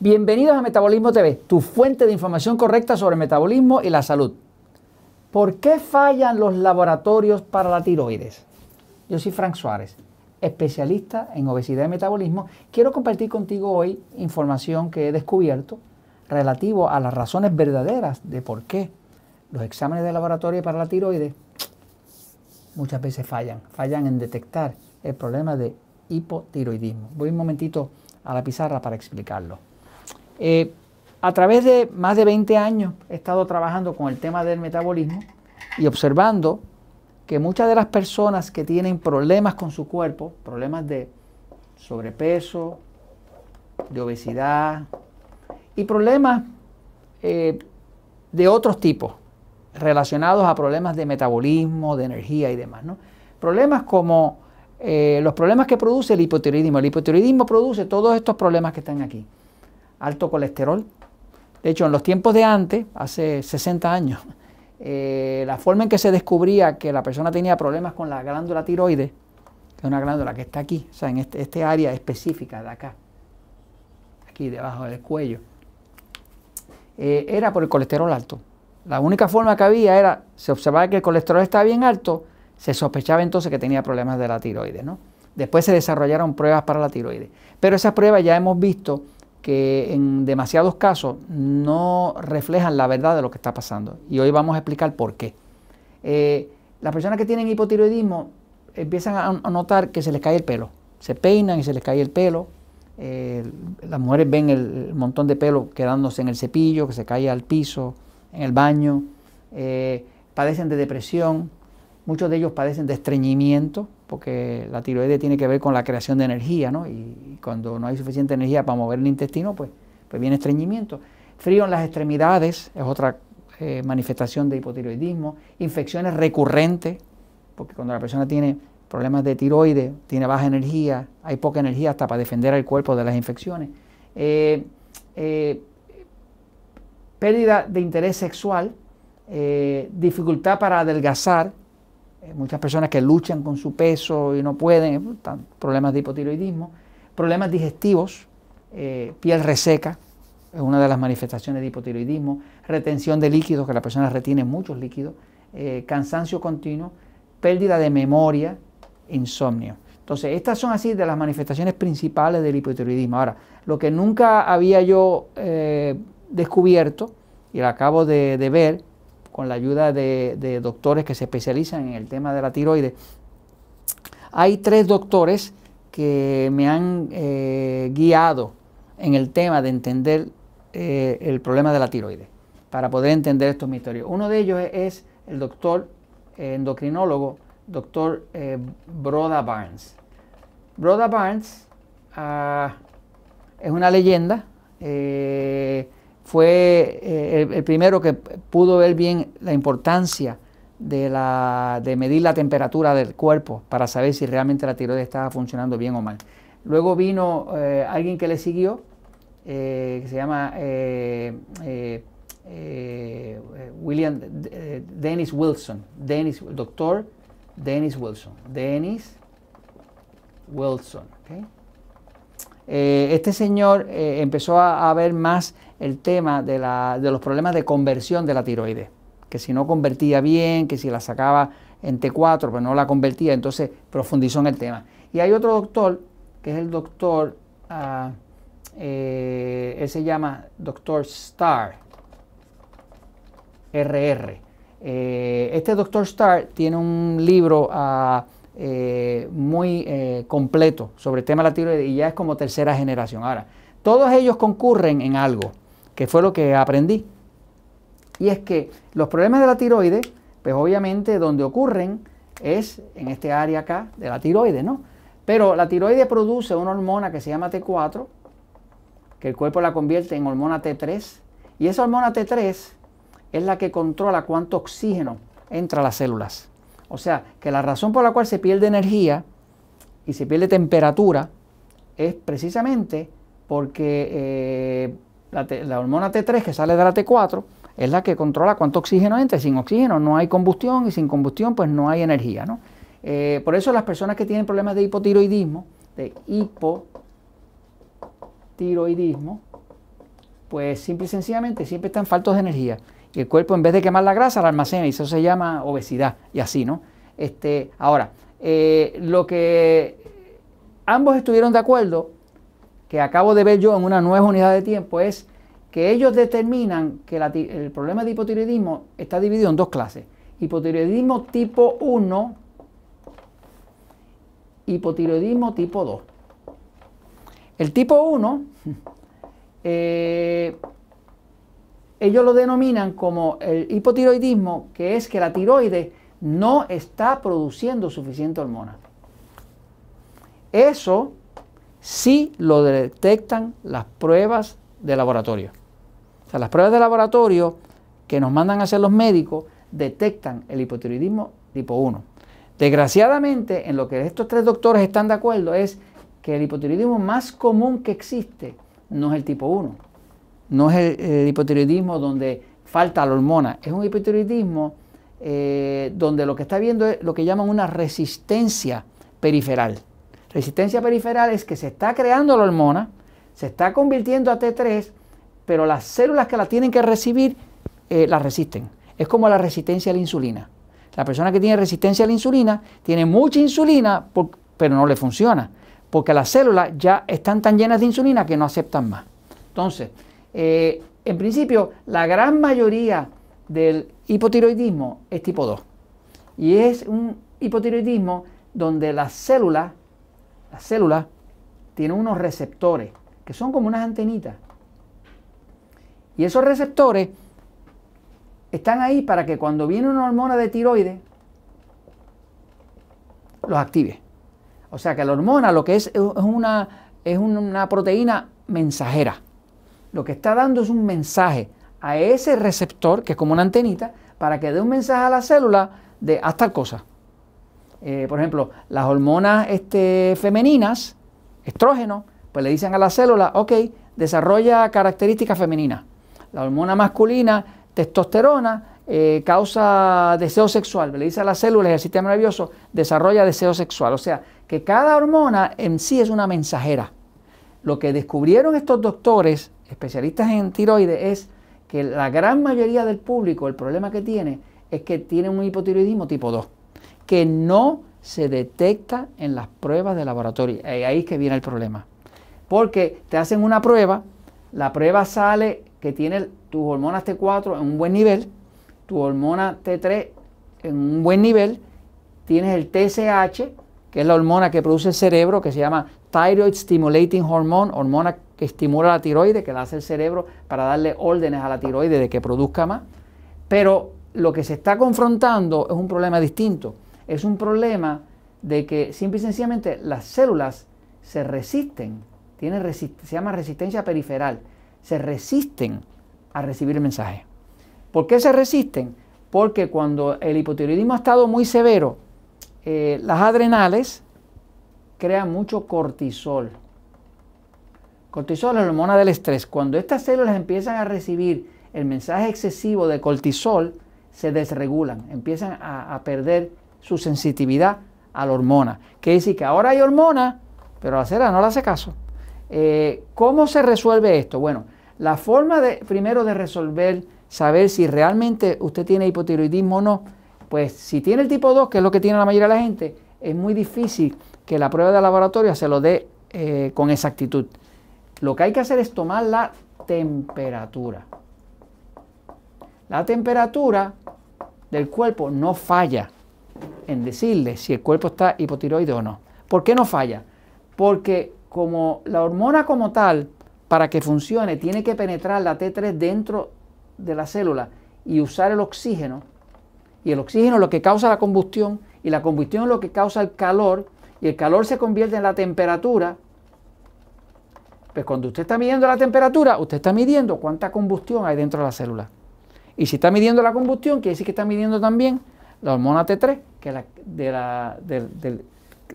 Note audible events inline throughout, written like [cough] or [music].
Bienvenidos a Metabolismo TV, tu fuente de información correcta sobre metabolismo y la salud. ¿Por qué fallan los laboratorios para la tiroides? Yo soy Frank Suárez, especialista en obesidad y metabolismo. Quiero compartir contigo hoy información que he descubierto relativo a las razones verdaderas de por qué los exámenes de laboratorio para la tiroides muchas veces fallan, fallan en detectar el problema de hipotiroidismo. Voy un momentito a la pizarra para explicarlo. Eh, a través de más de 20 años he estado trabajando con el tema del metabolismo y observando que muchas de las personas que tienen problemas con su cuerpo, problemas de sobrepeso, de obesidad y problemas eh, de otros tipos relacionados a problemas de metabolismo, de energía y demás. Problemas como eh, los problemas que produce el hipotiroidismo. El hipotiroidismo produce todos estos problemas que están aquí alto colesterol. De hecho, en los tiempos de antes, hace 60 años, eh, la forma en que se descubría que la persona tenía problemas con la glándula tiroides, que es una glándula que está aquí, o sea, en este, este área específica de acá, aquí debajo del cuello, eh, era por el colesterol alto. La única forma que había era, se observaba que el colesterol estaba bien alto, se sospechaba entonces que tenía problemas de la tiroides, ¿no? Después se desarrollaron pruebas para la tiroides. Pero esas pruebas ya hemos visto que en demasiados casos no reflejan la verdad de lo que está pasando. Y hoy vamos a explicar por qué. Eh, las personas que tienen hipotiroidismo empiezan a, notar que se les cae el pelo. Se peinan y se les cae el pelo. Eh, las mujeres ven el, montón de pelo quedándose en el cepillo, que se cae al piso, en el baño. Eh, padecen de depresión. Muchos de ellos padecen de estreñimiento, porque la tiroides tiene que ver con la creación de energía, ¿no? Y, cuando no hay suficiente energía para mover el intestino, pues, pues viene estreñimiento. Frío en las extremidades es otra eh, manifestación de hipotiroidismo. Infecciones recurrentes, porque cuando la persona tiene problemas de tiroides, tiene baja energía, hay poca energía hasta para defender al cuerpo de las infecciones. Eh, eh, pérdida de interés sexual, dificultad para adelgazar, muchas personas que luchan con su peso y no pueden, eh, problemas de hipotiroidismo, problemas digestivos, eh, piel reseca, es una de las manifestaciones de hipotiroidismo, retención de líquidos, que la persona retiene muchos líquidos, cansancio continuo, pérdida de memoria, insomnio. Entonces, estas son así de las manifestaciones principales del hipotiroidismo. Ahora, lo que nunca había yo descubierto, y lo acabo de ver, con la ayuda de, doctores que se especializan en el tema de la tiroides. Hay tres doctores que me han eh, guiado en el tema de entender eh, el problema de la tiroides, para poder entender estos misterios. Uno de ellos es el doctor eh, endocrinólogo, doctor Broda Barnes. Broda Barnes ah, es una leyenda fue eh, el, primero que pudo ver bien la importancia de, la, de medir la temperatura del cuerpo para saber si realmente la tiroides estaba funcionando bien o mal. Luego vino eh, alguien que le siguió, eh, que se llama William Dennis Wilson, Dennis, doctor Dennis Wilson, Dennis Wilson. Este señor empezó a, ver más el tema de, los problemas de conversión de la tiroides, que si no convertía bien, que si la sacaba en T4, pero no la convertía, entonces profundizó en el tema. Y hay otro doctor, que es el doctor, uh, él se llama doctor Starr, RR. Eh, este doctor Starr tiene un libro ah, eh, muy completo sobre el tema de la tiroides y ya es como tercera generación. Ahora, todos ellos concurren en algo que fue lo que aprendí. Y es que los problemas de la tiroides, pues obviamente donde ocurren es en este área acá de la tiroides, ¿no? Pero la tiroides produce una hormona que se llama T4, que el cuerpo la convierte en hormona T3, y esa hormona T3 es la que controla cuánto oxígeno entra a las células. O sea, que la razón por la cual se pierde energía y se pierde temperatura es precisamente porque eh, la, hormona T3 que sale de la T4 es la que controla cuánto oxígeno entra. Sin oxígeno no hay combustión y sin combustión pues no hay energía. ¿no? Eh, por eso las personas que tienen problemas de hipotiroidismo, de hipotiroidismo, pues simple y sencillamente siempre están faltos de energía. Y el cuerpo en vez de quemar la grasa la almacena y eso se llama obesidad y así, ¿no? Este, ahora, eh, lo que ambos estuvieron de acuerdo, que acabo de ver yo en una nueva unidad de tiempo, es que ellos determinan que el problema de hipotiroidismo está dividido en dos clases. Hipotiroidismo tipo 1, hipotiroidismo tipo 2. El tipo 1, [laughs] eh, ellos lo denominan como el hipotiroidismo, que es que la tiroides no está produciendo suficiente hormona. Eso sí lo detectan las pruebas de laboratorio. O sea, las pruebas de laboratorio que nos mandan a hacer los médicos detectan el hipotiroidismo tipo 1. Desgraciadamente, en lo que estos tres doctores están de acuerdo es que el hipotiroidismo más común que existe no es el tipo 1. No es el, hipotiroidismo donde falta la hormona. Es un hipotiroidismo eh, donde lo que está viendo es lo que llaman una resistencia periferal. Resistencia periferal es que se está creando la hormona, se está convirtiendo a T3, pero las células que la tienen que recibir eh, la resisten. Es como la resistencia a la insulina. La persona que tiene resistencia a la insulina tiene mucha insulina, pero no le funciona, porque las células ya están tan llenas de insulina que no aceptan más. Entonces, eh, en principio, la gran mayoría del hipotiroidismo es tipo 2. Y es un hipotiroidismo donde las células, las células tienen unos receptores que son como unas antenitas y esos receptores están ahí para que cuando viene una hormona de tiroides, los active. O sea que la hormona lo que es es una, es una proteína mensajera. Lo que está dando es un mensaje a ese receptor, que es como una antenita, para que dé un mensaje a la célula de haz tal cosa. Eh, por ejemplo, las hormonas este, femeninas, estrógeno, pues le dicen a la célula, ok, desarrolla características femeninas. La hormona masculina, testosterona, eh, causa deseo sexual. Le dice a las células del sistema nervioso, desarrolla deseo sexual. O sea, que cada hormona en sí es una mensajera. Lo que descubrieron estos doctores, especialistas en tiroides, es que la gran mayoría del público, el problema que tiene es que tiene un hipotiroidismo tipo 2, que no se detecta en las pruebas de laboratorio. Ahí es que viene el problema. Porque te hacen una prueba, la prueba sale que tiene tus hormonas T4 en un buen nivel, tu hormona T3 en un buen nivel, tienes el TSH, que es la hormona que produce el cerebro, que se llama Thyroid Stimulating Hormone, hormona que estimula la tiroide, que la hace el cerebro para darle órdenes a la tiroide de que produzca más. Pero lo que se está confrontando es un problema distinto. Es un problema de que simple y sencillamente las células se resisten, tiene se llama resistencia periferal se resisten a recibir el mensaje. ¿Por qué se resisten? Porque cuando el hipotiroidismo ha estado muy severo, eh, las adrenales crean mucho cortisol. Cortisol es la hormona del estrés. Cuando estas células empiezan a recibir el mensaje excesivo de cortisol, se desregulan, empiezan a, perder su sensitividad a la hormona. Quiere decir que ahora hay hormona, pero la célula no le hace caso. Eh, ¿Cómo se resuelve esto? Bueno, la forma primero de resolver, saber si realmente usted tiene hipotiroidismo o no, pues si tiene el tipo 2, que es lo que tiene la mayoría de la gente, es muy difícil que la prueba de laboratorio se lo dé eh, con exactitud. Lo que hay que hacer es tomar la temperatura. La temperatura del cuerpo no falla en decirle si el cuerpo está hipotiroide o no. ¿Por qué no falla? Porque como la hormona como tal, para que funcione, tiene que penetrar la T3 dentro de la célula y usar el oxígeno. Y el oxígeno es lo que causa la combustión, y la combustión es lo que causa el calor, y el calor se convierte en la temperatura. Pues cuando usted está midiendo la temperatura, usted está midiendo cuánta combustión hay dentro de la célula. Y si está midiendo la combustión, quiere decir que está midiendo también la hormona T3, que es la, de la,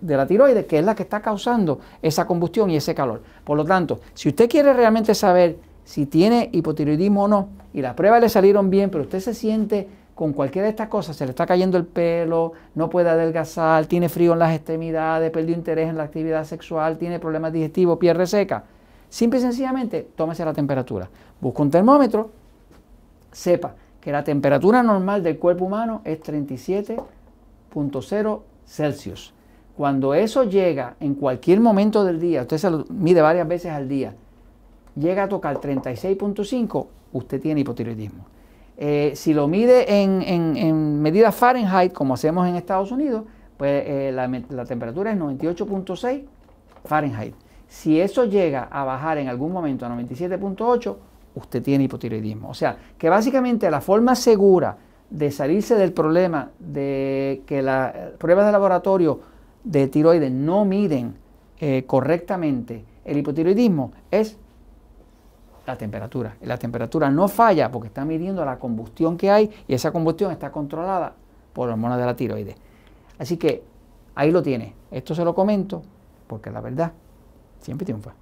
de la tiroides, que es la que está causando esa combustión y ese calor. Por lo tanto, si usted quiere realmente saber si tiene hipotiroidismo o no, y las pruebas le salieron bien, pero usted se siente con cualquiera de estas cosas, se le está cayendo el pelo, no puede adelgazar, tiene frío en las extremidades, perdió interés en la actividad sexual, tiene problemas digestivos, piel seca. Simple y sencillamente, tómese la temperatura. Busca un termómetro, sepa que la temperatura normal del cuerpo humano es 37.0 Celsius. Cuando eso llega en cualquier momento del día, usted se lo mide varias veces al día, llega a tocar 36.5, usted tiene hipotiroidismo. Eh, si lo mide en, medidas Fahrenheit, como hacemos en Estados Unidos, pues eh, la temperatura es 98.6 Fahrenheit. Si eso llega a bajar en algún momento a 97.8, usted tiene hipotiroidismo. O sea, que básicamente la forma segura de salirse del problema de que las pruebas de laboratorio de tiroides no miden eh, correctamente el hipotiroidismo es la temperatura. La temperatura no falla porque está midiendo la combustión que hay y esa combustión está controlada por hormonas de la tiroides. Así que ahí lo tiene. Esto se lo comento porque la verdad siempre triunfa.